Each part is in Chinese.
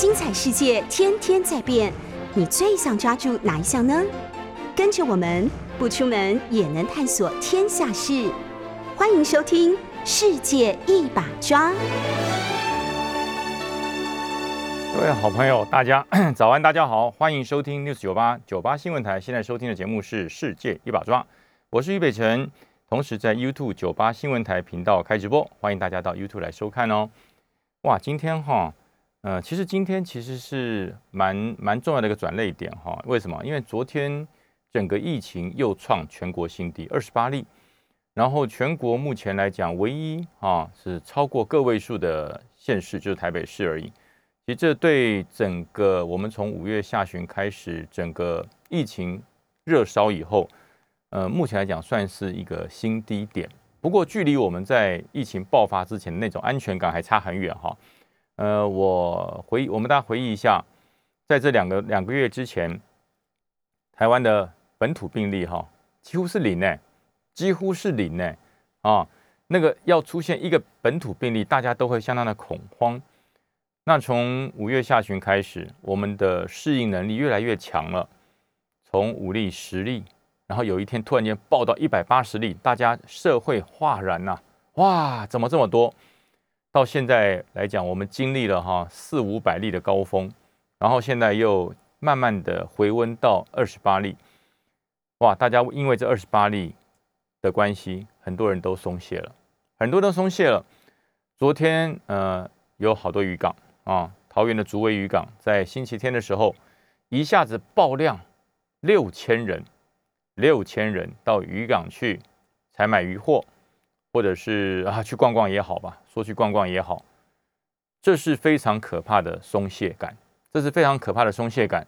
精彩世界天天在变，你最想抓住哪一项呢？跟着我们不出门也能探索天下事，欢迎收听《世界一把抓》。各位好朋友，大家 早安，大家好，欢迎收听 News 九八九八新闻台。现在收听的节目是《世界一把抓》，我是于北辰，同时在 YouTube 九八新闻台频道开直播，欢迎大家到 YouTube 来收看哦。哇，今天哈。呃，其实今天其实是蛮蛮重要的一个转泪点哈。为什么？因为昨天整个疫情又创全国新低，二十八例。然后全国目前来讲，唯一啊是超过个位数的县市就是台北市而已。其实这对整个我们从五月下旬开始整个疫情热烧以后，呃，目前来讲算是一个新低点。不过距离我们在疫情爆发之前的那种安全感还差很远哈。呃，我回忆，我们大家回忆一下，在这两个两个月之前，台湾的本土病例哈，几乎是零呢，几乎是零呢，啊，那个要出现一个本土病例，大家都会相当的恐慌。那从五月下旬开始，我们的适应能力越来越强了，从五例、十例，然后有一天突然间爆到一百八十例，大家社会哗然呐，哇，怎么这么多？到现在来讲，我们经历了哈四五百例的高峰，然后现在又慢慢的回温到二十八例，哇！大家因为这二十八例的关系，很多人都松懈了，很多都松懈了。昨天呃有好多渔港啊，桃园的竹围渔港在星期天的时候一下子爆量六千人，六千人到渔港去采买渔货。或者是啊，去逛逛也好吧，说去逛逛也好，这是非常可怕的松懈感，这是非常可怕的松懈感。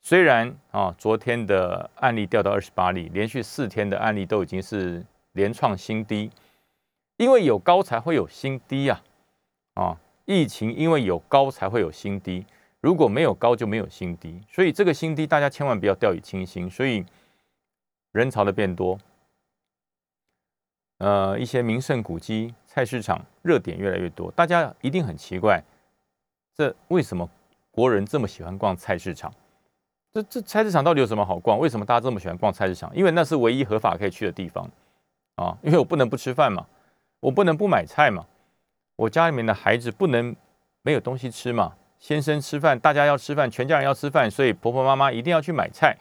虽然啊，昨天的案例掉到二十八例，连续四天的案例都已经是连创新低，因为有高才会有新低呀，啊，疫情因为有高才会有新低，如果没有高就没有新低，所以这个新低大家千万不要掉以轻心，所以人潮的变多。呃，一些名胜古迹、菜市场热点越来越多，大家一定很奇怪，这为什么国人这么喜欢逛菜市场？这这菜市场到底有什么好逛？为什么大家这么喜欢逛菜市场？因为那是唯一合法可以去的地方啊！因为我不能不吃饭嘛，我不能不买菜嘛，我家里面的孩子不能没有东西吃嘛，先生吃饭，大家要吃饭，全家人要吃饭，所以婆婆妈妈一定要去买菜，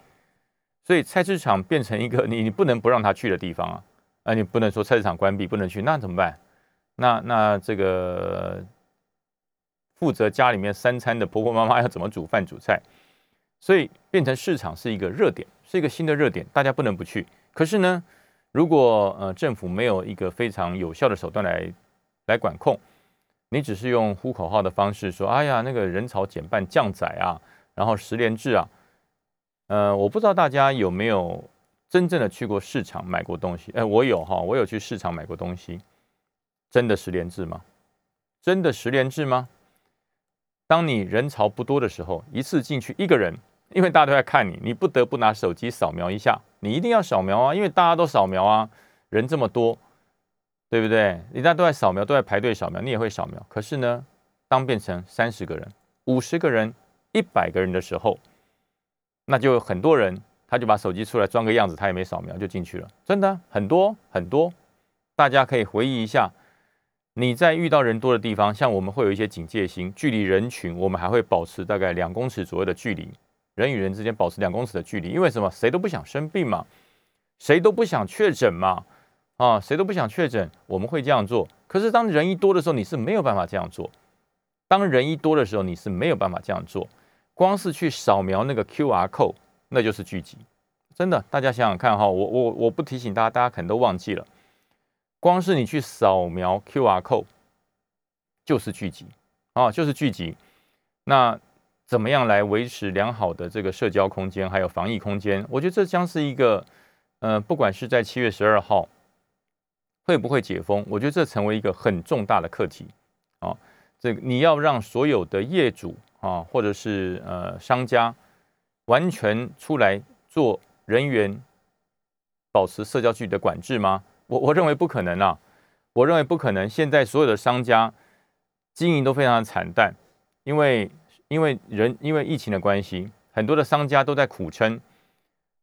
所以菜市场变成一个你你不能不让他去的地方啊！啊，你不能说菜市场关闭不能去，那怎么办？那那这个负责家里面三餐的婆婆妈妈要怎么煮饭煮菜？所以变成市场是一个热点，是一个新的热点，大家不能不去。可是呢，如果呃政府没有一个非常有效的手段来来管控，你只是用呼口号的方式说，哎呀，那个人潮减半降载啊，然后十连制啊，呃，我不知道大家有没有。真正的去过市场买过东西，哎，我有哈，我有去市场买过东西，真的十连制吗？真的十连制吗？当你人潮不多的时候，一次进去一个人，因为大家都在看你，你不得不拿手机扫描一下，你一定要扫描啊，因为大家都扫描啊，人这么多，对不对？大家都在扫描，都在排队扫描，你也会扫描。可是呢，当变成三十个人、五十个人、一百个人的时候，那就有很多人。他就把手机出来装个样子，他也没扫描就进去了，真的很多很多，大家可以回忆一下，你在遇到人多的地方，像我们会有一些警戒心，距离人群我们还会保持大概两公尺左右的距离，人与人之间保持两公尺的距离，因为什么？谁都不想生病嘛，谁都不想确诊嘛，啊，谁都不想确诊，我们会这样做。可是当人一多的时候，你是没有办法这样做。当人一多的时候，你是没有办法这样做，光是去扫描那个 Q R code。那就是聚集，真的，大家想想看哈，我我我不提醒大家，大家可能都忘记了。光是你去扫描 Q R code，就是聚集啊，就是聚集。那怎么样来维持良好的这个社交空间，还有防疫空间？我觉得这将是一个，呃，不管是在七月十二号会不会解封，我觉得这成为一个很重大的课题啊。这个你要让所有的业主啊，或者是呃商家。完全出来做人员保持社交距离的管制吗？我我认为不可能啊！我认为不可能。现在所有的商家经营都非常的惨淡，因为因为人因为疫情的关系，很多的商家都在苦撑。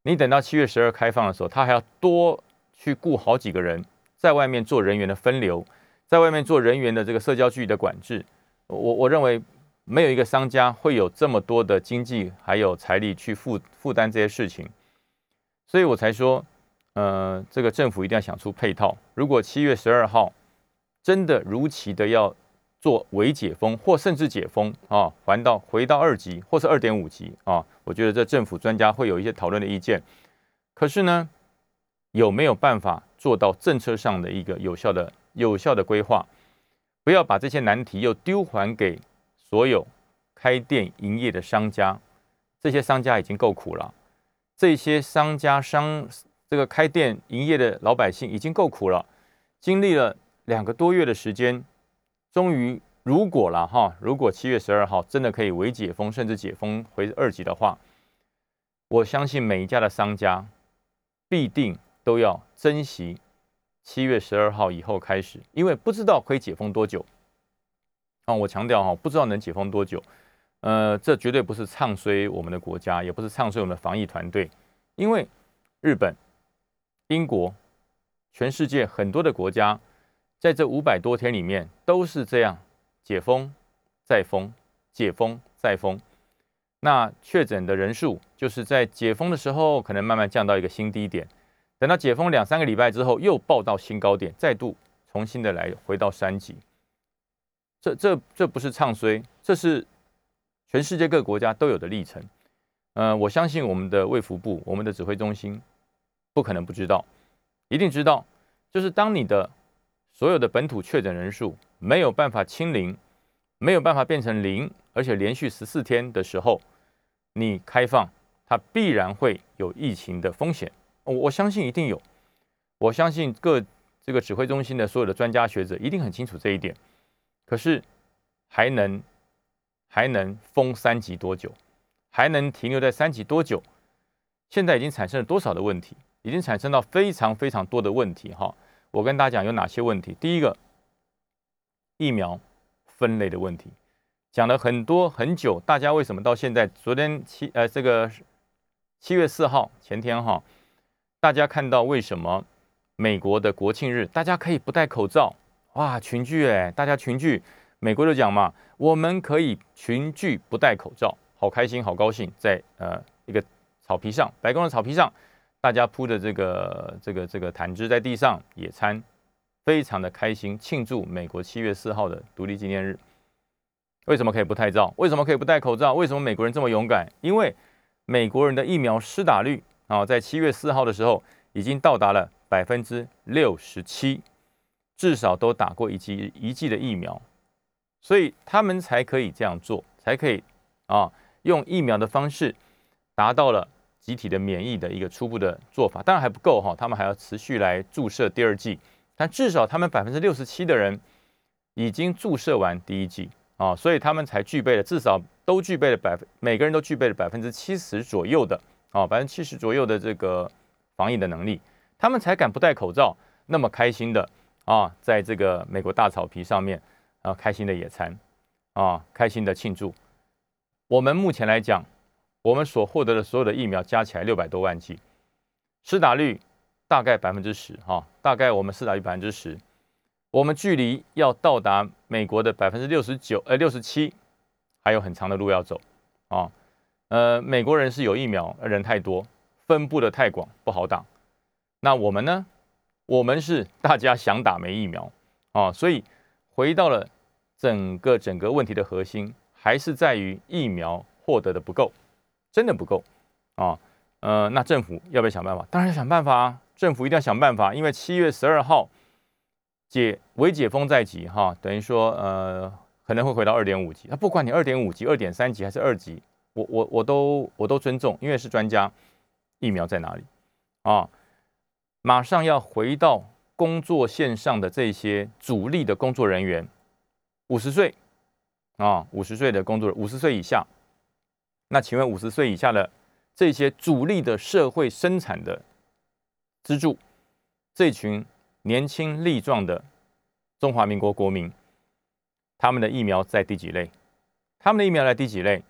你等到七月十二开放的时候，他还要多去雇好几个人，在外面做人员的分流，在外面做人员的这个社交距离的管制。我我认为没有一个商家会有这么多的经济还有财力去负负担这些事情，所以我才说，呃，这个政府一定要想出配套。如果七月十二号真的如期的要做微解封，或甚至解封啊，还到回到二级或是二点五级啊，我觉得这政府专家会有一些讨论的意见。可是呢，有没有办法做到政策上的一个有效的、有效的规划？不要把这些难题又丢还给所有开店营业的商家，这些商家已经够苦了，这些商家商这个开店营业的老百姓已经够苦了，经历了两个多月的时间。终于，如果了哈，如果七月十二号真的可以微解封，甚至解封回二级的话，我相信每一家的商家必定都要珍惜七月十二号以后开始，因为不知道可以解封多久。我强调哈，不知道能解封多久。呃，这绝对不是唱衰我们的国家，也不是唱衰我们的防疫团队，因为日本、英国、全世界很多的国家。在这五百多天里面，都是这样解封再封，解封再封。那确诊的人数，就是在解封的时候，可能慢慢降到一个新低点，等到解封两三个礼拜之后，又报到新高点，再度重新的来回到三级。这这这不是唱衰，这是全世界各国家都有的历程。呃，我相信我们的卫福部、我们的指挥中心不可能不知道，一定知道，就是当你的。所有的本土确诊人数没有办法清零，没有办法变成零，而且连续十四天的时候，你开放，它必然会有疫情的风险。我我相信一定有，我相信各这个指挥中心的所有的专家学者一定很清楚这一点。可是还能还能封三级多久？还能停留在三级多久？现在已经产生了多少的问题？已经产生到非常非常多的问题哈。我跟大家讲有哪些问题？第一个，疫苗分类的问题，讲了很多很久。大家为什么到现在？昨天七呃，这个七月四号前天哈，大家看到为什么美国的国庆日大家可以不戴口罩？哇，群聚哎，大家群聚，美国就讲嘛，我们可以群聚不戴口罩，好开心，好高兴，在呃一个草皮上，白宫的草皮上。大家铺的这个这个这个毯子在地上野餐，非常的开心，庆祝美国七月四号的独立纪念日。为什么可以不戴罩？为什么可以不戴口罩？为什么美国人这么勇敢？因为美国人的疫苗施打率啊，在七月四号的时候已经到达了百分之六十七，至少都打过一剂一剂的疫苗，所以他们才可以这样做，才可以啊用疫苗的方式达到了。集体的免疫的一个初步的做法，当然还不够哈，他们还要持续来注射第二剂，但至少他们百分之六十七的人已经注射完第一剂啊，所以他们才具备了至少都具备了百分，每个人都具备了百分之七十左右的啊，百分之七十左右的这个防疫的能力，他们才敢不戴口罩，那么开心的啊，在这个美国大草皮上面啊，开心的野餐啊，开心的庆祝。我们目前来讲。我们所获得的所有的疫苗加起来六百多万剂，施打率大概百分之十，哈，大概我们施打率百分之十，我们距离要到达美国的百分之六十九，呃，六十七，还有很长的路要走，啊，呃，美国人是有疫苗，人太多，分布的太广，不好打。那我们呢？我们是大家想打没疫苗，啊，所以回到了整个整个问题的核心，还是在于疫苗获得的不够。真的不够啊，呃，那政府要不要想办法？当然想办法啊！政府一定要想办法，因为七月十二号解微解封在即哈，等于说呃可能会回到二点五级。那不管你二点五级、二点三级还是二级，我我我都我都尊重，因为是专家。疫苗在哪里啊？马上要回到工作线上的这些主力的工作人员，五十岁啊，五十岁的工作人五十岁以下。那请问五十岁以下的这些主力的社会生产的支柱，这群年轻力壮的中华民国国民，他们的疫苗在第几类？他们的疫苗在第几类？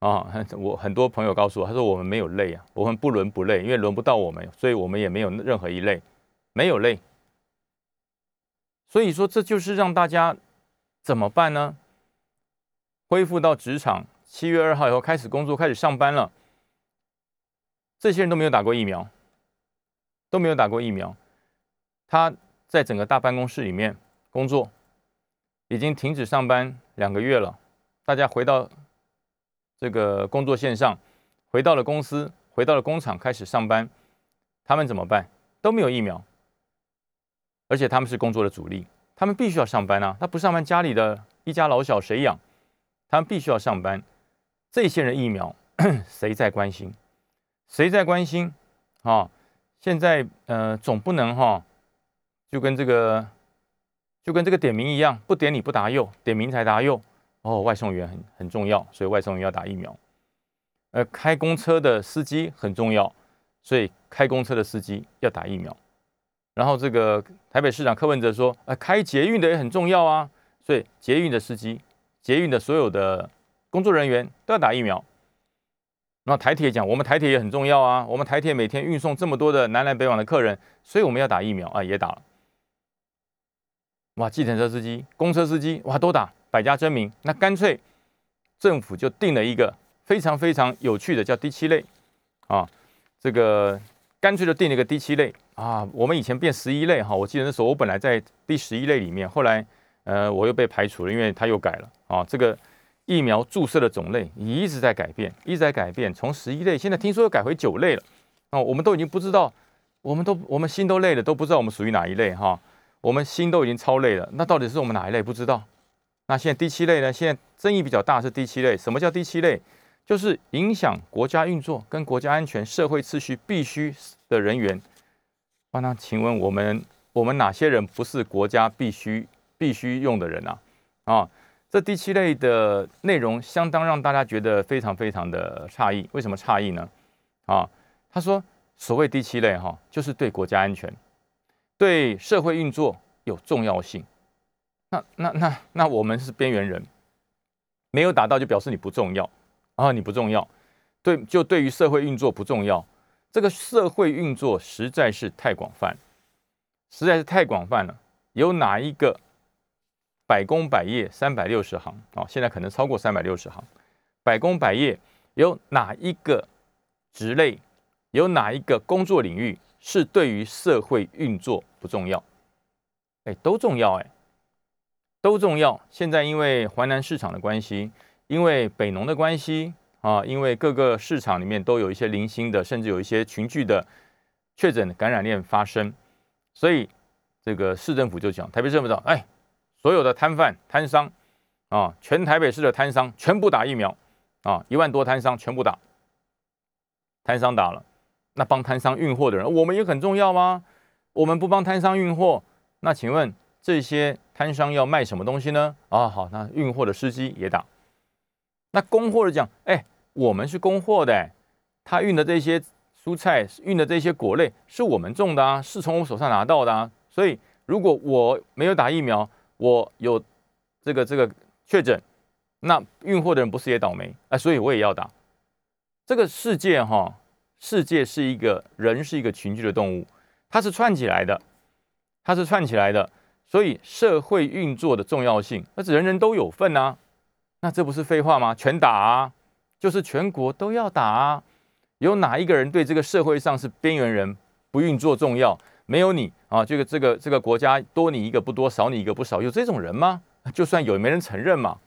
啊，我很多朋友告诉我，他说我们没有累啊，我们不伦不类，因为轮不到我们，所以我们也没有任何一类，没有累。所以说，这就是让大家怎么办呢？恢复到职场，七月二号以后开始工作，开始上班了。这些人都没有打过疫苗，都没有打过疫苗。他在整个大办公室里面工作，已经停止上班两个月了。大家回到。这个工作线上，回到了公司，回到了工厂，开始上班。他们怎么办？都没有疫苗，而且他们是工作的主力，他们必须要上班啊！他不上班，家里的一家老小谁养？他们必须要上班。这些人疫苗，谁在关心？谁在关心？啊！现在呃，总不能哈，就跟这个，就跟这个点名一样，不点你不答右，点名才答右。哦，外送员很很重要，所以外送员要打疫苗。呃，开公车的司机很重要，所以开公车的司机要打疫苗。然后这个台北市长柯文哲说，呃，开捷运的也很重要啊，所以捷运的司机、捷运的所有的工作人员都要打疫苗。那台铁讲，我们台铁也很重要啊，我们台铁每天运送这么多的南来北往的客人，所以我们要打疫苗啊，也打了。哇，计程车司机、公车司机，哇，都打。百家争鸣，那干脆政府就定了一个非常非常有趣的，叫第七类啊。这个干脆就定了一个第七类啊。我们以前变十一类哈，我记得那时候我本来在第十一类里面，后来呃我又被排除了，因为他又改了啊。这个疫苗注射的种类一直在改变，一直在改变，从十一类现在听说又改回九类了啊。我们都已经不知道，我们都我们心都累了，都不知道我们属于哪一类哈。我们心都已经超累了，那到底是我们哪一类不知道？那现在第七类呢？现在争议比较大是第七类。什么叫第七类？就是影响国家运作、跟国家安全、社会秩序必须的人员。那请问我们我们哪些人不是国家必须必须用的人啊？啊，这第七类的内容相当让大家觉得非常非常的诧异。为什么诧异呢？啊，他说所谓第七类哈，就是对国家安全、对社会运作有重要性。那那那那我们是边缘人，没有打到就表示你不重要啊！你不重要，对，就对于社会运作不重要。这个社会运作实在是太广泛，实在是太广泛了。有哪一个百工百业三百六十行啊？现在可能超过三百六十行，百工百业有哪一个职类，有哪一个工作领域是对于社会运作不重要？哎，都重要哎。都重要。现在因为淮南市场的关系，因为北农的关系啊，因为各个市场里面都有一些零星的，甚至有一些群聚的确诊感染链发生，所以这个市政府就讲，台北市政府讲，哎，所有的摊贩摊商啊，全台北市的摊商全部打疫苗啊，一万多摊商全部打，摊商打了，那帮摊商运货的人，我们也很重要吗？我们不帮摊商运货，那请问？这些摊商要卖什么东西呢？啊，好，那运货的司机也打。那供货的讲，哎，我们是供货的，他运的这些蔬菜、运的这些果类是我们种的啊，是从我手上拿到的啊。所以如果我没有打疫苗，我有这个这个确诊，那运货的人不是也倒霉？哎，所以我也要打。这个世界哈，世界是一个人是一个群居的动物，它是串起来的，它是串起来的。所以社会运作的重要性，那是人人都有份啊，那这不是废话吗？全打啊，就是全国都要打啊。有哪一个人对这个社会上是边缘人不运作重要？没有你啊，这个这个这个国家多你一个不多，少你一个不少，有这种人吗？就算有，没人承认嘛。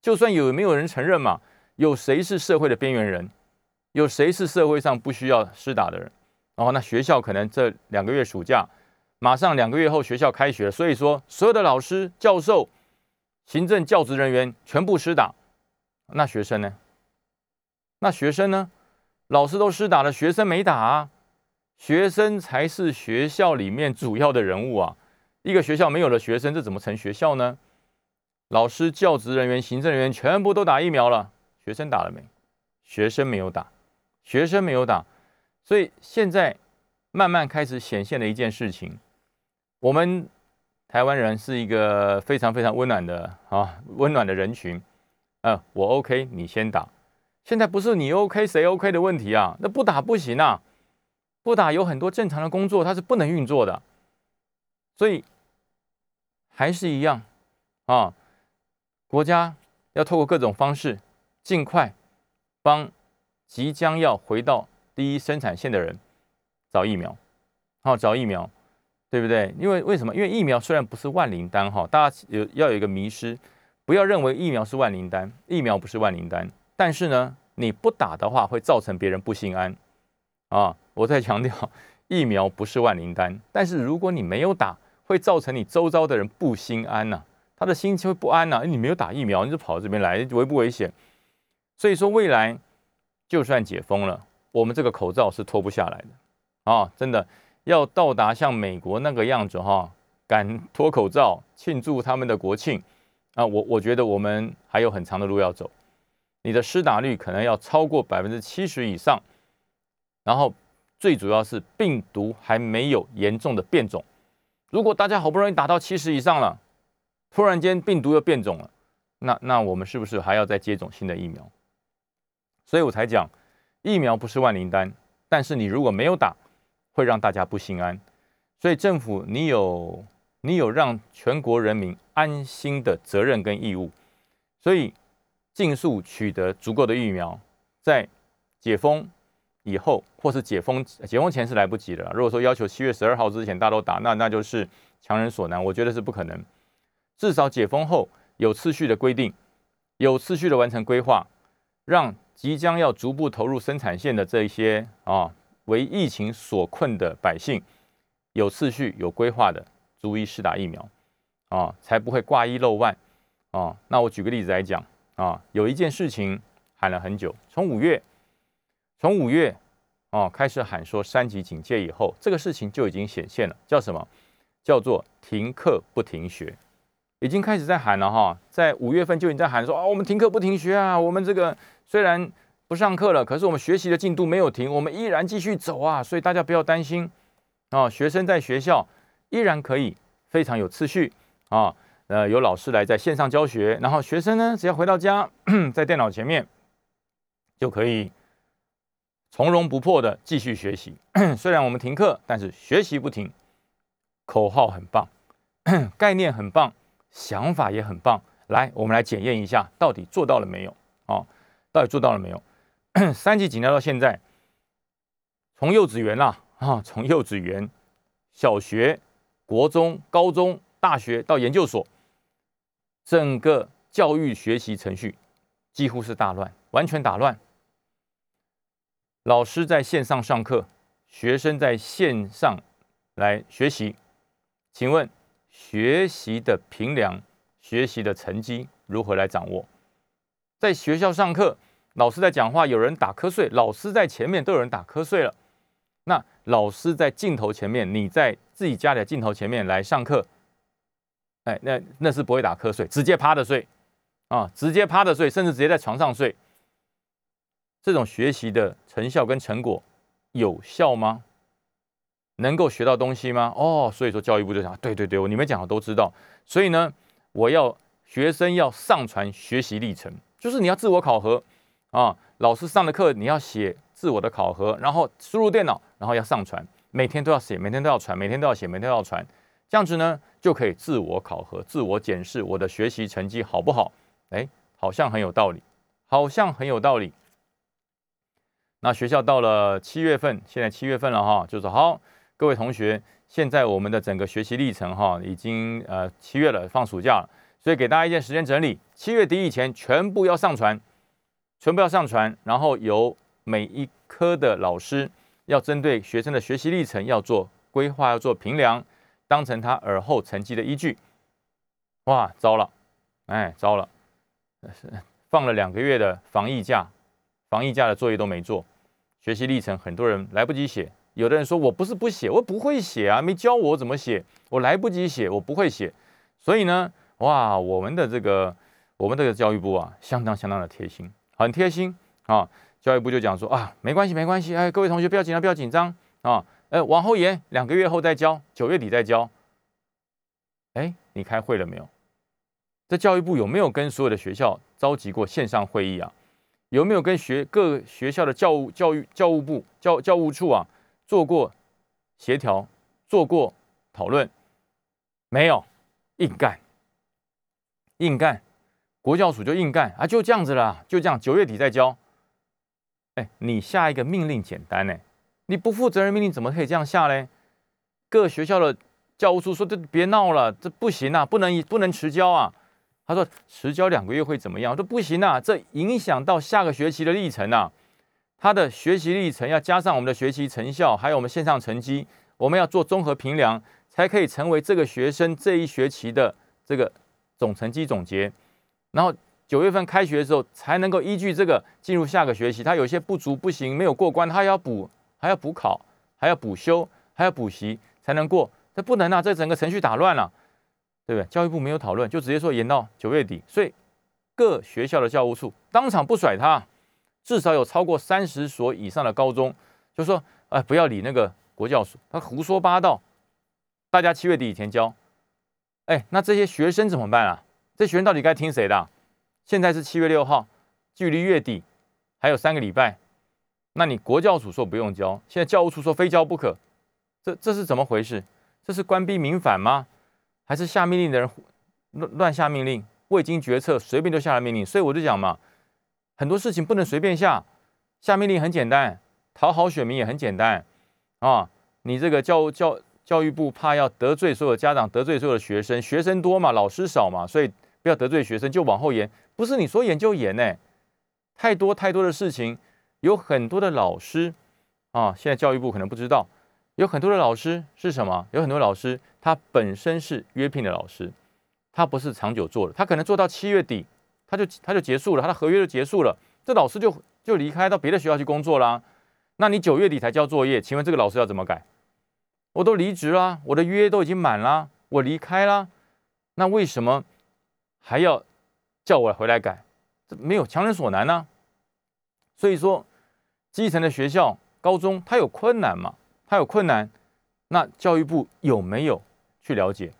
就算有，没有人承认嘛。有谁是社会的边缘人？有谁是社会上不需要施打的人？然后那学校可能这两个月暑假。马上两个月后学校开学，所以说所有的老师、教授、行政教职人员全部施打，那学生呢？那学生呢？老师都施打了，学生没打啊？学生才是学校里面主要的人物啊！一个学校没有了学生，这怎么成学校呢？老师、教职人员、行政人员全部都打疫苗了，学生打了没？学生没有打，学生没有打，所以现在慢慢开始显现的一件事情。我们台湾人是一个非常非常温暖的啊，温暖的人群。呃，我 OK，你先打。现在不是你 OK 谁 OK 的问题啊，那不打不行啊，不打有很多正常的工作它是不能运作的，所以还是一样啊，国家要透过各种方式，尽快帮即将要回到第一生产线的人找疫苗，好找疫苗。对不对？因为为什么？因为疫苗虽然不是万灵丹哈，大家有要有一个迷失，不要认为疫苗是万灵丹，疫苗不是万灵丹。但是呢，你不打的话，会造成别人不心安啊！我在强调，疫苗不是万灵丹，但是如果你没有打，会造成你周遭的人不心安呐，他的心情会不安呐。你没有打疫苗，你就跑到这边来，危不危险？所以说，未来就算解封了，我们这个口罩是脱不下来的啊！真的。要到达像美国那个样子哈，敢脱口罩庆祝他们的国庆啊，我我觉得我们还有很长的路要走。你的施打率可能要超过百分之七十以上，然后最主要是病毒还没有严重的变种。如果大家好不容易打到七十以上了，突然间病毒又变种了，那那我们是不是还要再接种新的疫苗？所以我才讲，疫苗不是万灵丹，但是你如果没有打。会让大家不心安，所以政府你有你有让全国人民安心的责任跟义务，所以尽速取得足够的疫苗，在解封以后或是解封解封前是来不及的。如果说要求七月十二号之前大家都打，那那就是强人所难，我觉得是不可能。至少解封后有次序的规定，有次序的完成规划，让即将要逐步投入生产线的这一些啊。为疫情所困的百姓，有次序、有规划的，逐一施打疫苗，啊，才不会挂一漏万，啊。那我举个例子来讲，啊，有一件事情喊了很久，从五月，从五月，啊，开始喊说三级警戒以后，这个事情就已经显现了，叫什么？叫做停课不停学，已经开始在喊了哈，在五月份就已经在喊说，啊，我们停课不停学啊，我们这个虽然。不上课了，可是我们学习的进度没有停，我们依然继续走啊！所以大家不要担心啊，学生在学校依然可以非常有次序啊，呃，有老师来在线上教学，然后学生呢只要回到家，在电脑前面就可以从容不迫的继续学习。虽然我们停课，但是学习不停，口号很棒，概念很棒，想法也很棒。来，我们来检验一下，到底做到了没有啊？到底做到了没有？三级警戒到现在，从幼稚园啦啊，从幼稚园、小学、国中、高中、大学到研究所，整个教育学习程序几乎是大乱，完全打乱。老师在线上上课，学生在线上来学习，请问学习的评量、学习的成绩如何来掌握？在学校上课。老师在讲话，有人打瞌睡。老师在前面都有人打瞌睡了。那老师在镜头前面，你在自己家里的镜头前面来上课，哎，那那是不会打瞌睡，直接趴着睡啊，直接趴着睡，甚至直接在床上睡。这种学习的成效跟成果有效吗？能够学到东西吗？哦，所以说教育部就想，对对对，你们讲的都知道。所以呢，我要学生要上传学习历程，就是你要自我考核。啊，老师上的课你要写自我的考核，然后输入电脑，然后要上传，每天都要写，每天都要传，每天都要写，每天都要传，这样子呢就可以自我考核、自我检视我的学习成绩好不好？哎，好像很有道理，好像很有道理。那学校到了七月份，现在七月份了哈，就是好，各位同学，现在我们的整个学习历程哈，已经呃七月了，放暑假了，所以给大家一件时间整理，七月底以前全部要上传。全部要上传，然后由每一科的老师要针对学生的学习历程要做规划，要做评量，当成他尔后成绩的依据。哇，糟了，哎，糟了，放了两个月的防疫假，防疫假的作业都没做，学习历程很多人来不及写。有的人说我不是不写，我不会写啊，没教我怎么写，我来不及写，我不会写。所以呢，哇，我们的这个我们这个教育部啊，相当相当的贴心。很贴心啊！教育部就讲说啊，没关系，没关系，哎，各位同学不要紧张，不要紧张啊，呃，往后延两个月后再交，九月底再交。哎，你开会了没有？这教育部有没有跟所有的学校召集过线上会议啊？有没有跟学各学校的教务教育教务部教教务处啊做过协调、做过讨论？没有，硬干，硬干，国教署就硬干啊，就这样子了，就这样，九月底再交。哎，你下一个命令简单呢？你不负责任命令怎么可以这样下嘞？各学校的教务处说：“这别闹了，这不行啊，不能不能迟交啊。”他说：“迟交两个月会怎么样？”我说：“不行啊，这影响到下个学期的历程啊。他的学习历程要加上我们的学习成效，还有我们线上成绩，我们要做综合评量，才可以成为这个学生这一学期的这个总成绩总结。然后九月份开学的时候，才能够依据这个进入下个学期。他有些不足不行，没有过关，他要补，还要补考，还要补修，还要补习，才能过。这不能啊，这整个程序打乱了。”对不对？教育部没有讨论，就直接说延到九月底，所以各学校的教务处当场不甩他，至少有超过三十所以上的高中就说：“哎，不要理那个国教署，他胡说八道。”大家七月底以前交，哎，那这些学生怎么办啊？这学生到底该听谁的？现在是七月六号，距离月底还有三个礼拜，那你国教署说不用交，现在教务处说非交不可，这这是怎么回事？这是官逼民反吗？还是下命令的人乱乱下命令，未经决策随便就下了命令，所以我就讲嘛，很多事情不能随便下。下命令很简单，讨好选民也很简单啊。你这个教教教育部怕要得罪所有家长，得罪所有的学生，学生多嘛，老师少嘛，所以不要得罪学生，就往后延。不是你说延就延呢，太多太多的事情，有很多的老师啊，现在教育部可能不知道。有很多的老师是什么？有很多老师他本身是约聘的老师，他不是长久做的，他可能做到七月底，他就他就结束了，他的合约就结束了，这老师就就离开到别的学校去工作啦。那你九月底才交作业，请问这个老师要怎么改？我都离职啦，我的约都已经满啦，我离开啦，那为什么还要叫我回来改？这没有强人所难呢。所以说，基层的学校、高中，它有困难嘛？它有困难，那教育部有没有去了解？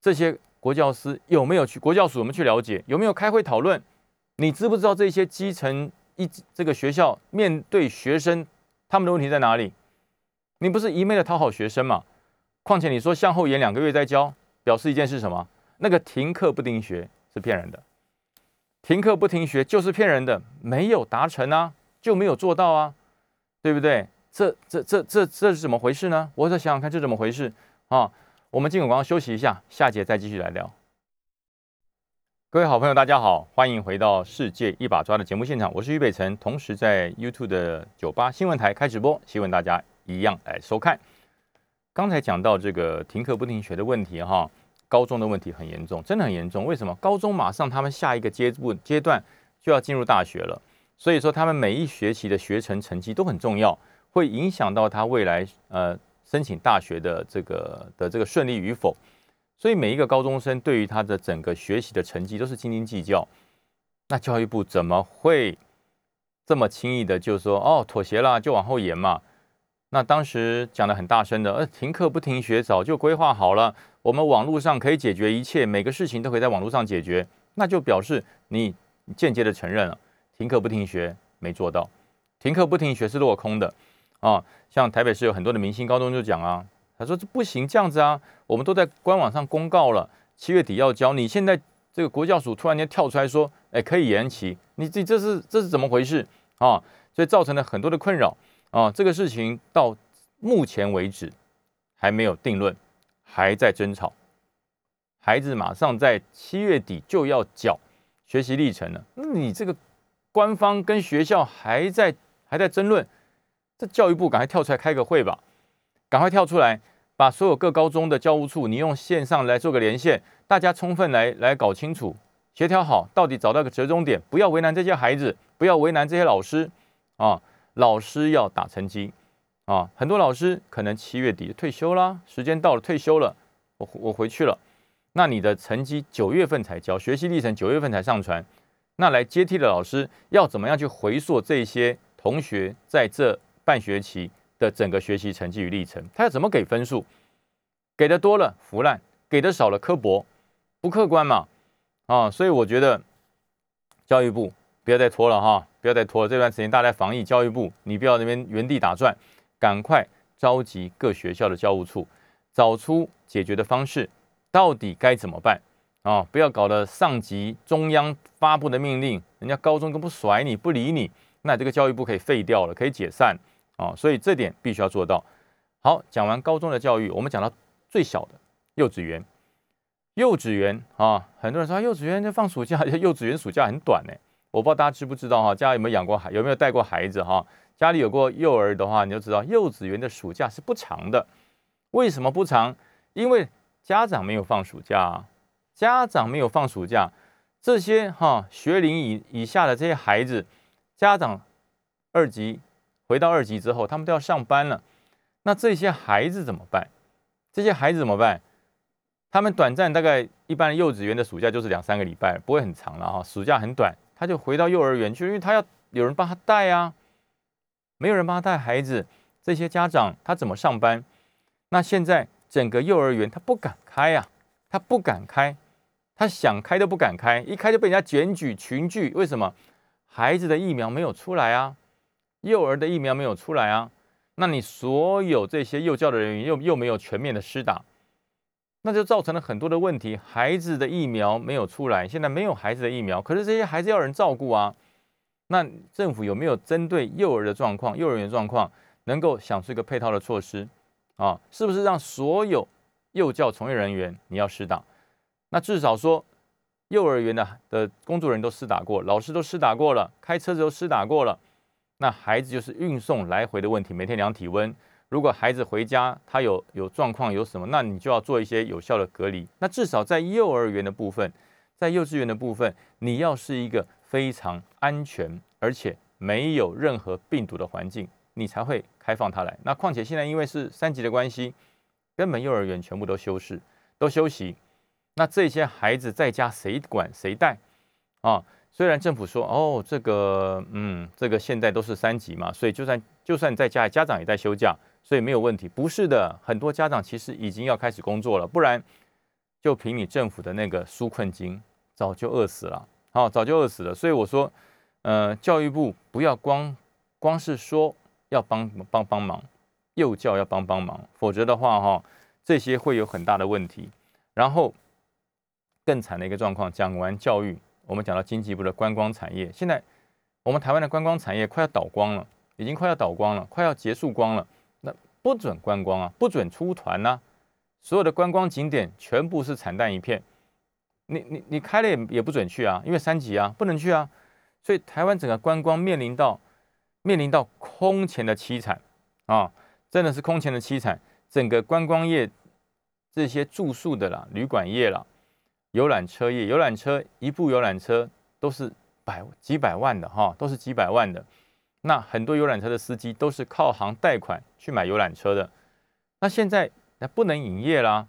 这些国教师有没有去国教署？我们去了解有没有开会讨论？你知不知道这些基层一这个学校面对学生他们的问题在哪里？你不是一昧的讨好学生嘛？况且你说向后延两个月再教，表示一件事什么？那个停课不停学是骗人的，停课不停学就是骗人的，没有达成啊，就没有做到啊，对不对？这这这这这是怎么回事呢？我再想想看，这怎么回事啊？我们进广告休息一下，下节再继续来聊。各位好朋友，大家好，欢迎回到《世界一把抓》的节目现场，我是于北辰，同时在 YouTube 的九八新闻台开直播，希望大家一样来收看。刚才讲到这个停课不停学的问题，哈，高中的问题很严重，真的很严重。为什么？高中马上他们下一个阶步阶段就要进入大学了，所以说他们每一学期的学成成绩都很重要。会影响到他未来呃申请大学的这个的这个顺利与否，所以每一个高中生对于他的整个学习的成绩都是斤斤计较。那教育部怎么会这么轻易的就说哦妥协了就往后延嘛？那当时讲的很大声的，呃停课不停学早就规划好了，我们网络上可以解决一切，每个事情都可以在网络上解决，那就表示你间接的承认了停课不停学没做到，停课不停学是落空的。啊，像台北市有很多的明星高中就讲啊，他说这不行这样子啊，我们都在官网上公告了，七月底要交，你现在这个国教署突然间跳出来说，哎，可以延期，你这这是这是怎么回事啊？所以造成了很多的困扰啊，这个事情到目前为止还没有定论，还在争吵，孩子马上在七月底就要缴学习历程了，那你这个官方跟学校还在还在争论。这教育部赶快跳出来开个会吧，赶快跳出来，把所有各高中的教务处，你用线上来做个连线，大家充分来来搞清楚，协调好，到底找到个折中点，不要为难这些孩子，不要为难这些老师啊！老师要打成绩啊！很多老师可能七月底退休啦，时间到了退休了，我我回去了，那你的成绩九月份才交，学习历程九月份才上传，那来接替的老师要怎么样去回溯这些同学在这？半学期的整个学习成绩与历程，他要怎么给分数？给的多了腐烂，给的少了刻薄，不客观嘛？啊，所以我觉得教育部不要再拖了哈，不要再拖了。这段时间大家防疫，教育部你不要那边原地打转，赶快召集各学校的教务处，找出解决的方式，到底该怎么办啊？不要搞得上级中央发布的命令，人家高中都不甩你不理你，那这个教育部可以废掉了，可以解散啊。所以这点必须要做到。好，讲完高中的教育，我们讲到最小的幼稚园。幼稚园啊，很多人说幼稚园就放暑假，幼稚园暑假很短呢。我不知道大家知不知道哈，家里有没有养过孩，有没有带过孩子哈？家里有过幼儿的话，你就知道幼稚园的暑假是不长的。为什么不长？因为家长没有放暑假，啊家长没有放暑假，这些哈学龄以以下的这些孩子，家长二级回到二级之后，他们都要上班了。那这些孩子怎么办？这些孩子怎么办？他们短暂大概一般幼稚园的暑假就是两三个礼拜，不会很长了哈。暑假很短，他就回到幼儿园去，因为他要有人帮他带啊。没有人帮他带孩子，这些家长他怎么上班？那现在整个幼儿园他不敢开呀，他不敢开，他想开都不敢开，一开就被人家检举群聚。为什么？孩子的疫苗没有出来啊，幼儿的疫苗没有出来啊。那你所有这些幼教的人员又又没有全面的施打。那就造成了很多的问题，孩子的疫苗没有出来，现在没有孩子的疫苗，可是这些孩子要人照顾啊。那政府有没有针对幼儿的状况、幼儿园状况，能够想出一个配套的措施啊？是不是让所有幼教从业人员你要施打？那至少说，幼儿园的的工作人员都施打过，老师都施打过了，开车子都施打过了，那孩子就是运送来回的问题，每天量体温。如果孩子回家，他有有状况有什么，那你就要做一些有效的隔离。那至少在幼儿园的部分，在幼稚园的部分，你要是一个非常安全而且没有任何病毒的环境，你才会开放他来。那况且现在因为是三级的关系，根本幼儿园全部都休市，都休息。那这些孩子在家谁管谁带啊？虽然政府说哦，这个嗯，这个现在都是三级嘛，所以就算就算在家，家长也在休假。所以没有问题，不是的，很多家长其实已经要开始工作了，不然就凭你政府的那个纾困金，早就饿死了，好，早就饿死了。所以我说，呃，教育部不要光光是说要帮帮帮忙，幼教要帮帮忙，否则的话，哈，这些会有很大的问题。然后更惨的一个状况，讲完教育，我们讲到经济部的观光产业，现在我们台湾的观光产业快要倒光了，已经快要倒光了，快要结束光了。不准观光啊，不准出团呐，所有的观光景点全部是惨淡一片。你你你开了也也不准去啊，因为三级啊，不能去啊。所以台湾整个观光面临到面临到空前的凄惨啊，真的是空前的凄惨。整个观光业这些住宿的啦、旅馆业啦、游览车业，游览车一部游览车都是百几百万的哈，都是几百万的。那很多游览车的司机都是靠行贷款去买游览车的，那现在那不能营业啦，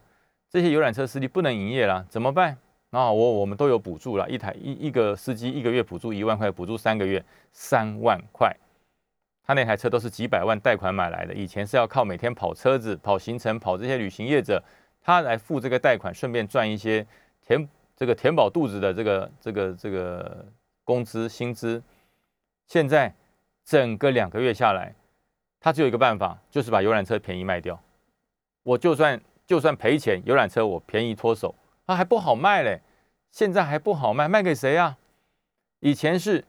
这些游览车司机不能营业啦，怎么办？那，我我们都有补助了，一台一一个司机一个月补助一万块，补助三个月三万块，他那台车都是几百万贷款买来的，以前是要靠每天跑车子、跑行程、跑这些旅行业者，他来付这个贷款，顺便赚一些填这个填饱肚子的这个这个这个工资薪资，现在。整个两个月下来，他只有一个办法，就是把游览车便宜卖掉。我就算就算赔钱，游览车我便宜脱手，他还不好卖嘞。现在还不好卖，卖给谁啊？以前是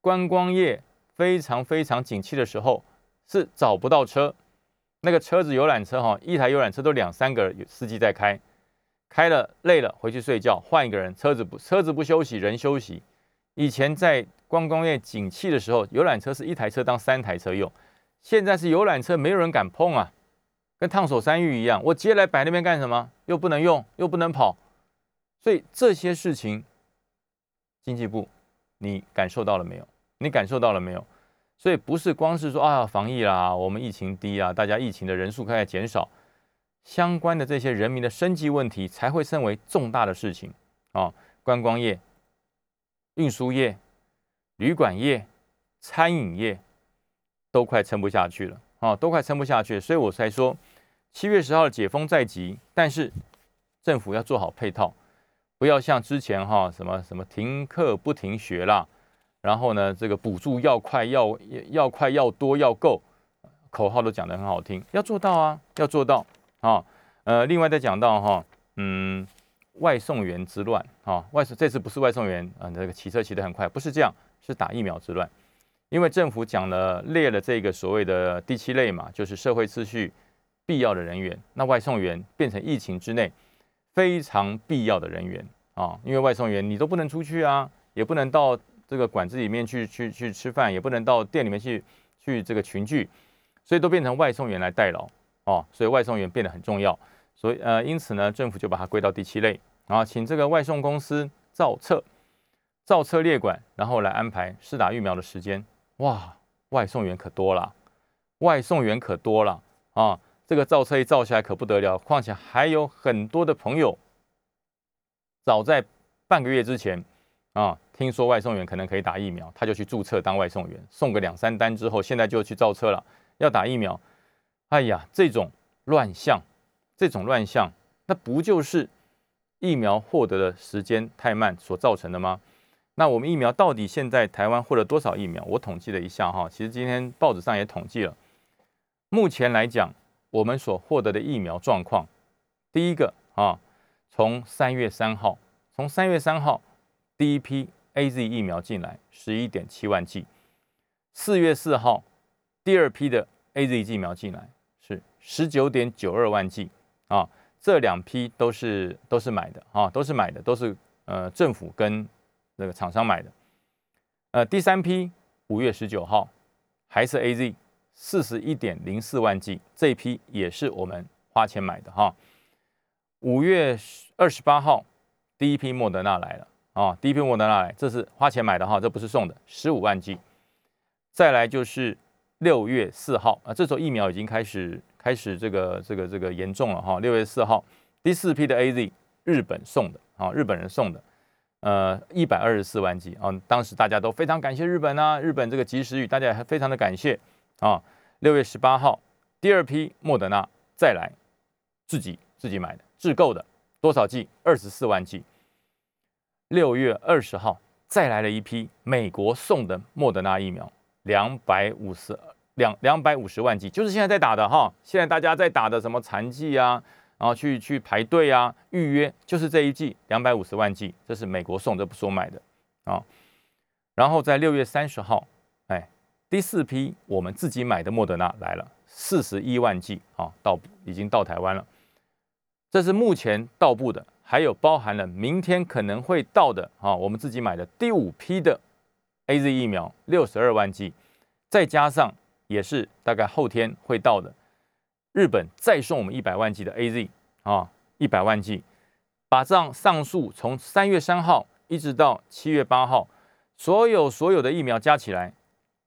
观光业非常非常景气的时候，是找不到车，那个车子游览车哈，一台游览车都两三个司机在开，开了累了回去睡觉，换一个人，车子不车子不休息，人休息。以前在观光业景气的时候，游览车是一台车当三台车用，现在是游览车没有人敢碰啊，跟烫手山芋一样。我接来摆那边干什么？又不能用，又不能跑，所以这些事情，经济部你感受到了没有？你感受到了没有？所以不是光是说啊防疫啦，我们疫情低啊，大家疫情的人数开始减少，相关的这些人民的生计问题才会成为重大的事情啊，观光业、运输业。旅馆业、餐饮业都快撑不下去了啊，都快撑不下去，所以我才说七月十号解封在即，但是政府要做好配套，不要像之前哈什么什么停课不停学啦，然后呢这个补助要快要要快要多要够，口号都讲得很好听，要做到啊，要做到啊。呃，另外再讲到哈，嗯，外送员之乱啊，外送这次不是外送员啊，这个骑车骑得很快，不是这样，是打疫苗之乱。因为政府讲了列了这个所谓的第七类嘛，就是社会秩序必要的人员，那外送员变成疫情之内非常必要的人员啊，因为外送员你都不能出去啊，也不能到这个馆子里面去去去吃饭，也不能到店里面去去这个群聚，所以都变成外送员来代劳哦，所以外送员变得很重要。所以呃，因此呢，政府就把它归到第七类，然后请这个外送公司造册、造车列管，然后来安排试打疫苗的时间。哇，外送员可多了，外送员可多了啊！这个造车一造下来可不得了，况且还有很多的朋友，早在半个月之前啊，听说外送员可能可以打疫苗，他就去注册当外送员，送个两三单之后，现在就去造车了，要打疫苗。哎呀，这种乱象。这种乱象，那不就是疫苗获得的时间太慢所造成的吗？那我们疫苗到底现在台湾获得多少疫苗？我统计了一下哈，其实今天报纸上也统计了。目前来讲，我们所获得的疫苗状况，第一个啊，从三月三号，从三月三号第一批 A Z 疫苗进来十一点七万剂，四月四号第二批的 A Z 疫苗进来是十九点九二万剂。啊，这两批都是都是买的啊，都是买的，都是呃政府跟那个厂商买的。呃，第三批五月十九号还是 A Z 四十一点零四万剂，这一批也是我们花钱买的哈。五月二十八号第一批莫德纳来了啊，第一批莫德纳来，这是花钱买的哈，这不是送的，十五万剂。再来就是六月四号啊，这时候疫苗已经开始。开始这个这个这个严重了哈，六月四号第四批的 A Z 日本送的啊，日本人送的，呃一百二十四万剂啊，当时大家都非常感谢日本啊，日本这个及时雨大家也非常的感谢啊。六月十八号第二批莫德纳再来自己自己买的自购的多少剂？二十四万剂。六月二十号再来了一批美国送的莫德纳疫苗，两百五十。两两百五十万剂，就是现在在打的哈，现在大家在打的什么残剂啊，然后去去排队啊，预约就是这一季两百五十万剂，这是美国送，这不是我买的啊。然后在六月三十号，哎，第四批我们自己买的莫德纳来了，四十一万剂啊，到已经到台湾了。这是目前到步的，还有包含了明天可能会到的啊，我们自己买的第五批的 A Z 疫苗六十二万剂，再加上。也是大概后天会到的。日本再送我们一百万剂的 A Z 啊，一百万剂，把这样上述从三月三号一直到七月八号，所有所有的疫苗加起来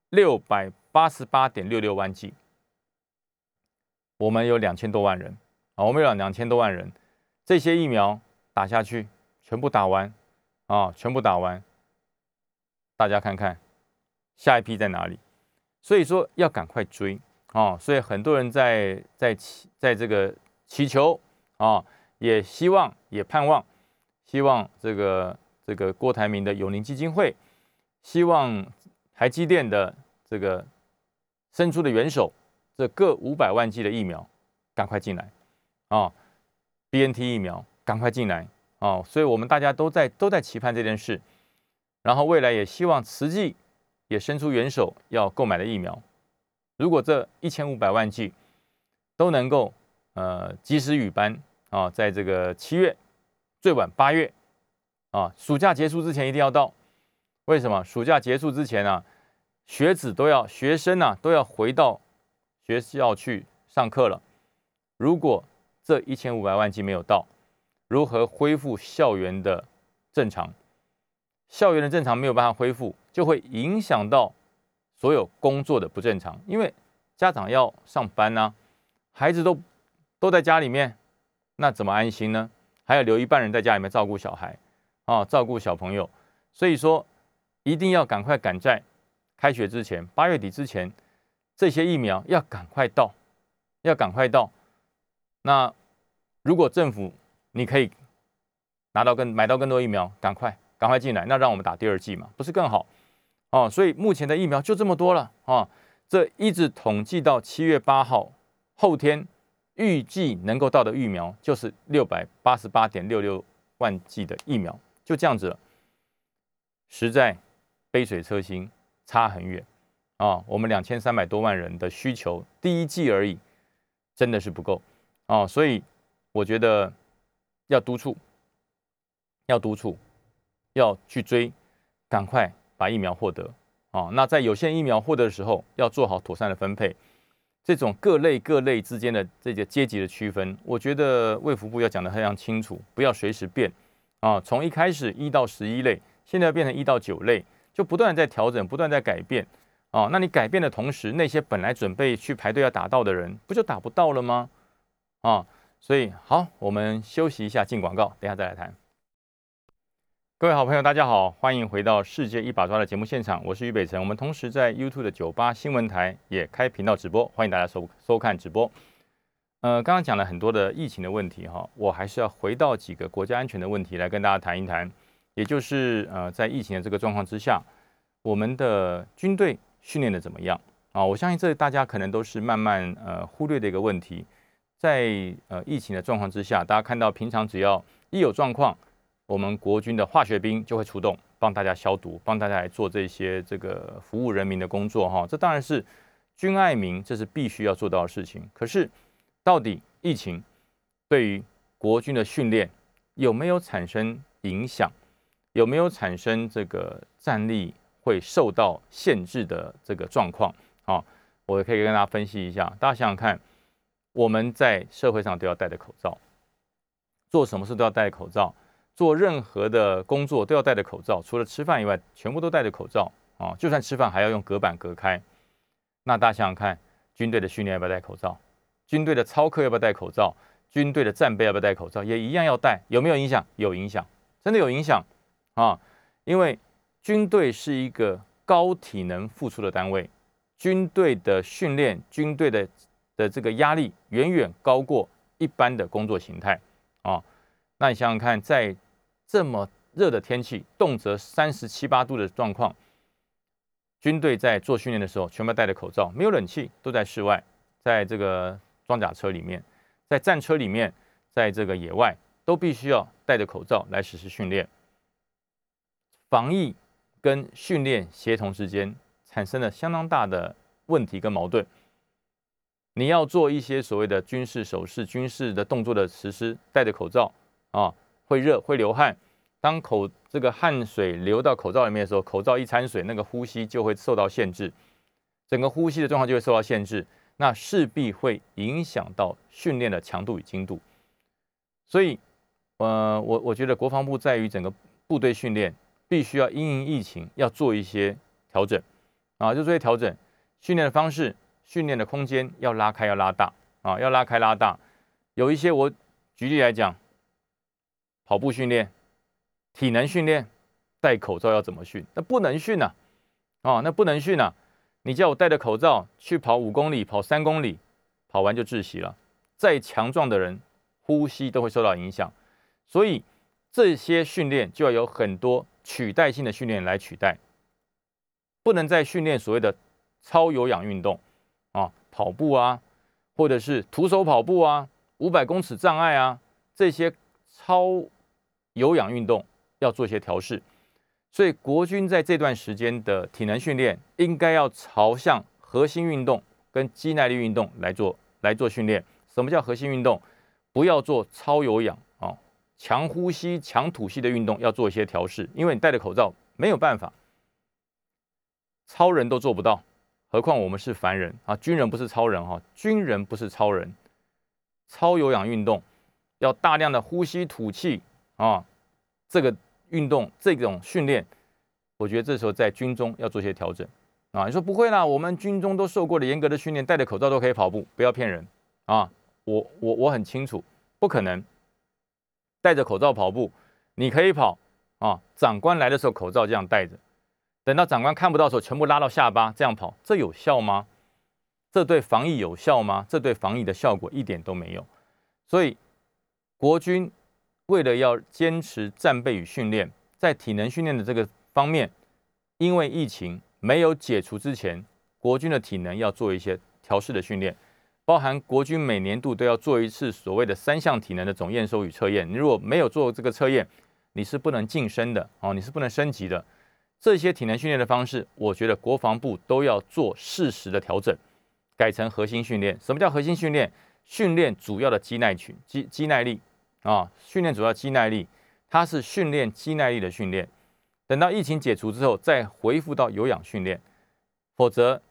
六百八十八点六六万剂。我们有两千多万人啊，我们有两千多万人，这些疫苗打下去，全部打完啊，全部打完，大家看看下一批在哪里？所以说要赶快追啊！所以很多人在在祈在这个祈求啊，也希望也盼望，希望这个这个郭台铭的永宁基金会，希望台积电的这个伸出的援手，这各五百万剂的疫苗赶快进来啊！B N T 疫苗赶快进来啊！所以我们大家都在都在期盼这件事，然后未来也希望慈济。也伸出援手要购买的疫苗，如果这一千五百万剂都能够呃及时雨班啊，在这个七月最晚八月啊，暑假结束之前一定要到。为什么？暑假结束之前啊，学子都要学生啊都要回到学校去上课了。如果这一千五百万剂没有到，如何恢复校园的正常？校园的正常没有办法恢复。就会影响到所有工作的不正常，因为家长要上班呐，孩子都都在家里面，那怎么安心呢？还要留一半人在家里面照顾小孩啊，照顾小朋友，所以说一定要赶快赶在开学之前，八月底之前，这些疫苗要赶快到，要赶快到。那如果政府你可以拿到更买到更多疫苗，赶快赶快进来，那让我们打第二剂嘛，不是更好？哦，所以目前的疫苗就这么多了啊，这一直统计到七月八号后天，预计能够到的疫苗就是六百八十八点六六万剂的疫苗，就这样子了，实在杯水车薪，差很远啊！我们两千三百多万人的需求，第一季而已，真的是不够啊！所以我觉得要督促。要督促，要去追，赶快把疫苗获得啊！那在有限疫苗获得的时候，要做好妥善的分配。这种各类各类之间的这个阶级的区分，我觉得卫福部要讲得非常清楚，不要随时变啊！从一开始一到十一类，现在变成一到九类，就不断在调整，不断在改变啊！那你改变的同时，那些本来准备去排队要打到的人，不就打不到了吗？啊！所以好，我们休息一下，进广告，等下再来谈。各位好朋友，大家好，欢迎回到《世界一把抓》的节目现场，我是于北辰。我们同时在 YouTube 的九八新闻台也开频道直播，欢迎大家收收看直播。呃，刚刚讲了很多的疫情的问题哈，我还是要回到几个国家安全的问题来跟大家谈一谈。也就是呃，在疫情的这个状况之下，我们的军队训练的怎么样啊？我相信这大家可能都是慢慢呃忽略的一个问题。在呃疫情的状况之下，大家看到平常只要一有状况，我们国军的化学兵就会出动，帮大家消毒，帮大家来做这些这个服务人民的工作哈。这当然是军爱民，这是必须要做到的事情。可是，到底疫情对于国军的训练有没有产生影响？有没有产生这个战力会受到限制的这个状况？啊，我可以跟大家分析一下。大家想想看，我们在社会上都要戴着口罩，做什么事都要戴口罩。做任何的工作都要戴着口罩，除了吃饭以外，全部都戴着口罩啊！就算吃饭还要用隔板隔开。那大家想想看，军队的训练要不要戴口罩？军队的操课要不要戴口罩？军队的战备要不要戴口罩？也一样要戴。有没有影响？有影响，真的有影响啊！因为军队是一个高体能付出的单位，军队的训练、军队的的这个压力远远高过一般的工作形态啊！那你想想看，在这么热的天气，动辄三十七八度的状况，军队在做训练的时候，全部戴着口罩，没有冷气，都在室外，在这个装甲车里面，在战车里面，在这个野外，都必须要戴着口罩来实施训练。防疫跟训练协同之间产生了相当大的问题跟矛盾。你要做一些所谓的军事手势、军事的动作的实施，戴着口罩。啊，会热，会流汗。当口这个汗水流到口罩里面的时候，口罩一掺水，那个呼吸就会受到限制，整个呼吸的状况就会受到限制，那势必会影响到训练的强度与精度。所以，呃，我我觉得国防部在于整个部队训练，必须要因应疫情要做一些调整啊，就做些调整，训练的方式、训练的空间要拉开、要拉大啊，要拉开、拉大。有一些我举例来讲。跑步训练、体能训练，戴口罩要怎么训？那不能训呐！哦，那不能训呐！你叫我戴着口罩去跑五公里、跑三公里，跑完就窒息了。再强壮的人，呼吸都会受到影响。所以这些训练就要有很多取代性的训练来取代，不能再训练所谓的超有氧运动啊，跑步啊，或者是徒手跑步啊，五百公尺障碍啊，这些超。有氧运动要做一些调试，所以国军在这段时间的体能训练应该要朝向核心运动跟肌耐力运动来做来做训练。什么叫核心运动？不要做超有氧啊，强呼吸、强吐吸的运动要做一些调试，因为你戴着口罩没有办法，超人都做不到，何况我们是凡人啊！军人不是超人哈，军人不是超人，超有氧运动要大量的呼吸吐气。啊，这个运动这种训练，我觉得这时候在军中要做些调整啊。你说不会啦，我们军中都受过了严格的训练，戴着口罩都可以跑步，不要骗人啊！我我我很清楚，不可能戴着口罩跑步，你可以跑啊。长官来的时候口罩这样戴着，等到长官看不到的时候，全部拉到下巴这样跑，这有效吗？这对防疫有效吗？这对防疫的效果一点都没有。所以国军。为了要坚持战备与训练，在体能训练的这个方面，因为疫情没有解除之前，国军的体能要做一些调试的训练，包含国军每年度都要做一次所谓的三项体能的总验收与测验。你如果没有做这个测验，你是不能晋升的哦，你是不能升级的。这些体能训练的方式，我觉得国防部都要做适时的调整，改成核心训练。什么叫核心训练？训练主要的肌耐群、肌肌耐力啊，训练主要肌耐力，它是训练肌耐力的训练。等到疫情解除之后，再恢复到有氧训练，否则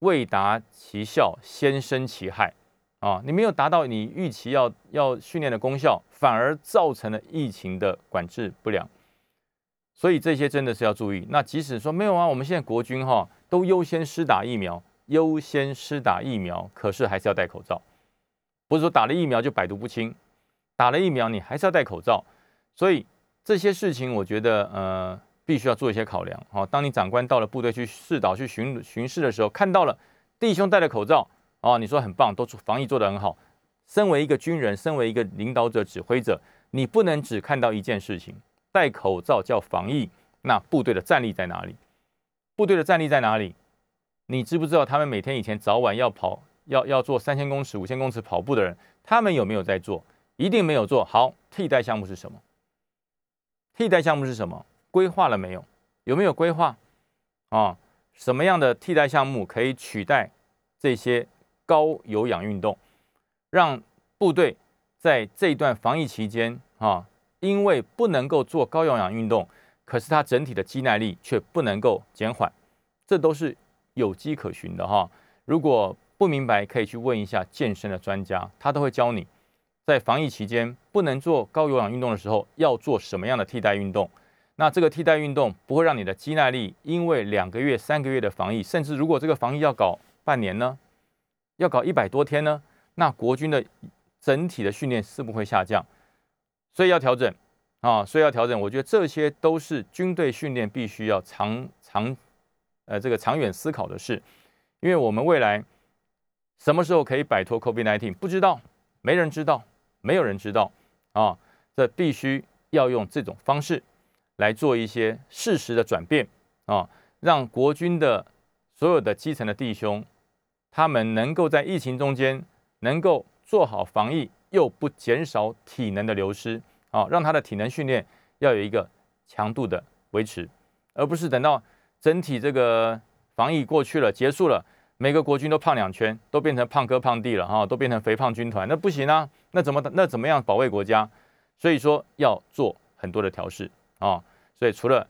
未达其效，先生其害啊！你没有达到你预期要要训练的功效，反而造成了疫情的管制不良。所以这些真的是要注意。那即使说没有啊，我们现在国军哈都优先施打疫苗，优先施打疫苗，可是还是要戴口罩。不是说打了疫苗就百毒不侵，打了疫苗你还是要戴口罩，所以这些事情我觉得呃必须要做一些考量。好，当你长官到了部队去视导去巡巡视的时候，看到了弟兄戴了口罩，哦，你说很棒，都防疫做得很好。身为一个军人，身为一个领导者、指挥者，你不能只看到一件事情，戴口罩叫防疫，那部队的战力在哪里？部队的战力在哪里？你知不知道他们每天以前早晚要跑？要要做三千公尺、五千公尺跑步的人，他们有没有在做？一定没有做好。替代项目是什么？替代项目是什么？规划了没有？有没有规划？啊，什么样的替代项目可以取代这些高有氧运动，让部队在这一段防疫期间啊，因为不能够做高有氧运动，可是它整体的肌耐力却不能够减缓，这都是有迹可循的哈。如果不明白可以去问一下健身的专家，他都会教你，在防疫期间不能做高有氧运动的时候，要做什么样的替代运动。那这个替代运动不会让你的肌耐力因为两个月、三个月的防疫，甚至如果这个防疫要搞半年呢，要搞一百多天呢，那国军的整体的训练是不会下降，所以要调整啊，所以要调整。我觉得这些都是军队训练必须要长长呃这个长远思考的事，因为我们未来。什么时候可以摆脱 COVID-19？不知道，没人知道，没有人知道啊！这必须要用这种方式来做一些事实的转变啊，让国军的所有的基层的弟兄，他们能够在疫情中间能够做好防疫，又不减少体能的流失啊，让他的体能训练要有一个强度的维持，而不是等到整体这个防疫过去了、结束了。每个国军都胖两圈，都变成胖哥胖弟了哈，都变成肥胖军团，那不行啊！那怎么那怎么样保卫国家？所以说要做很多的调试啊！所以除了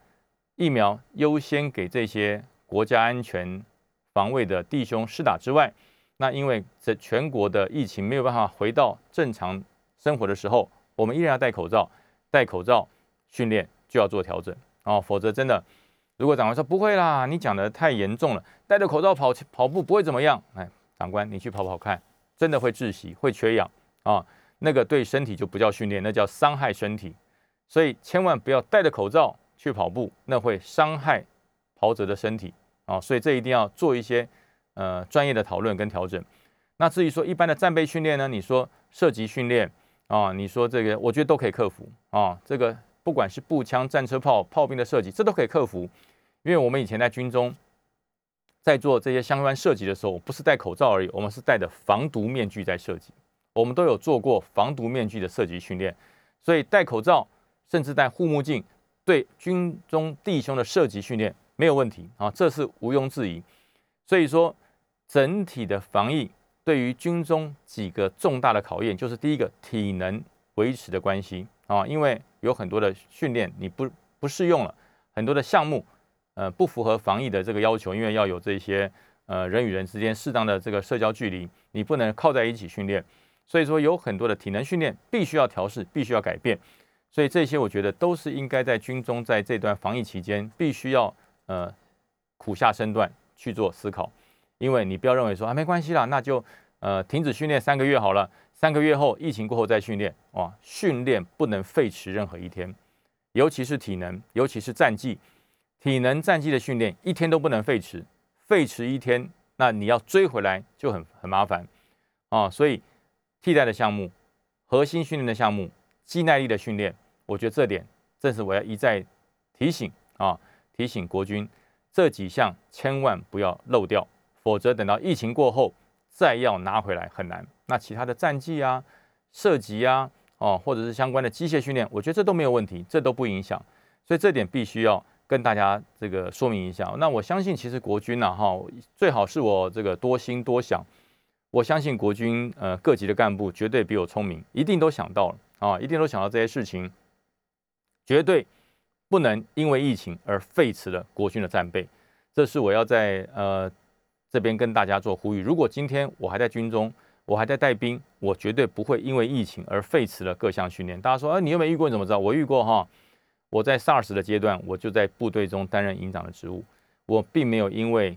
疫苗优先给这些国家安全防卫的弟兄施打之外，那因为这全国的疫情没有办法回到正常生活的时候，我们依然要戴口罩，戴口罩训练就要做调整啊，否则真的。如果长官说不会啦，你讲的太严重了，戴着口罩跑跑步不会怎么样。哎，长官，你去跑跑看，真的会窒息，会缺氧啊，那个对身体就不叫训练，那叫伤害身体。所以千万不要戴着口罩去跑步，那会伤害跑者的身体啊。所以这一定要做一些呃专业的讨论跟调整。那至于说一般的战备训练呢，你说射击训练啊，你说这个，我觉得都可以克服啊，这个。不管是步枪、战车炮、炮兵的射击，这都可以克服。因为我们以前在军中，在做这些相关射击的时候，不是戴口罩而已，我们是戴着防毒面具在射击。我们都有做过防毒面具的射击训练，所以戴口罩，甚至戴护目镜，对军中弟兄的射击训练没有问题啊，这是毋庸置疑。所以说，整体的防疫对于军中几个重大的考验，就是第一个体能维持的关系啊，因为。有很多的训练你不不适用了，很多的项目，呃，不符合防疫的这个要求，因为要有这些呃人与人之间适当的这个社交距离，你不能靠在一起训练，所以说有很多的体能训练必须要调试，必须要改变，所以这些我觉得都是应该在军中在这段防疫期间必须要呃苦下身段去做思考，因为你不要认为说啊没关系啦，那就呃停止训练三个月好了。三个月后，疫情过后再训练哇！训练不能废弛任何一天，尤其是体能，尤其是战绩。体能战绩的训练一天都不能废弛，废弛一天，那你要追回来就很很麻烦啊！所以，替代的项目、核心训练的项目、肌耐力的训练。我觉得这点正是我要一再提醒啊，提醒国军这几项千万不要漏掉，否则等到疫情过后再要拿回来很难。那其他的战绩啊、射击啊、哦，或者是相关的机械训练，我觉得这都没有问题，这都不影响。所以这点必须要跟大家这个说明一下。那我相信，其实国军呢，哈，最好是我这个多心多想。我相信国军呃各级的干部绝对比我聪明，一定都想到了啊，一定都想到这些事情。绝对不能因为疫情而废弛了国军的战备，这是我要在呃这边跟大家做呼吁。如果今天我还在军中，我还在带兵，我绝对不会因为疫情而废弛了各项训练。大家说，哎，你有没遇过？怎么知道？我遇过哈。我在 SARS 的阶段，我就在部队中担任营长的职务，我并没有因为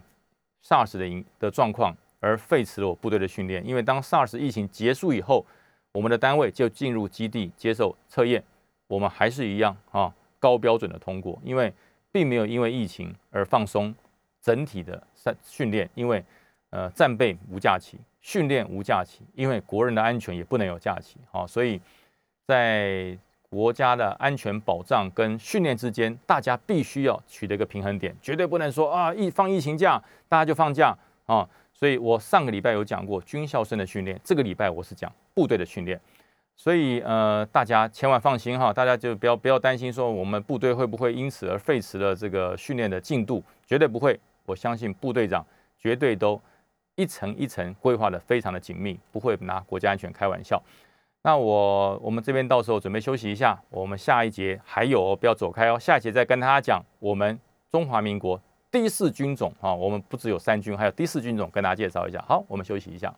SARS 的营的状况而废除了我部队的训练。因为当 SARS 疫情结束以后，我们的单位就进入基地接受测验。我们还是一样啊，高标准的通过，因为并没有因为疫情而放松整体的训训练，因为呃战备无假期，训练无假期，因为国人的安全也不能有假期，好，所以在国家的安全保障跟训练之间，大家必须要取得一个平衡点，绝对不能说啊疫放疫情假，大家就放假啊，所以我上个礼拜有讲过军校生的训练，这个礼拜我是讲部队的训练。所以呃，大家千万放心哈，大家就不要不要担心说我们部队会不会因此而废除了这个训练的进度，绝对不会。我相信部队长绝对都一层一层规划的非常的紧密，不会拿国家安全开玩笑。那我我们这边到时候准备休息一下，我们下一节还有不要走开哦，下一节再跟大家讲我们中华民国第四军种啊，我们不只有三军，还有第四军种跟大家介绍一下。好，我们休息一下。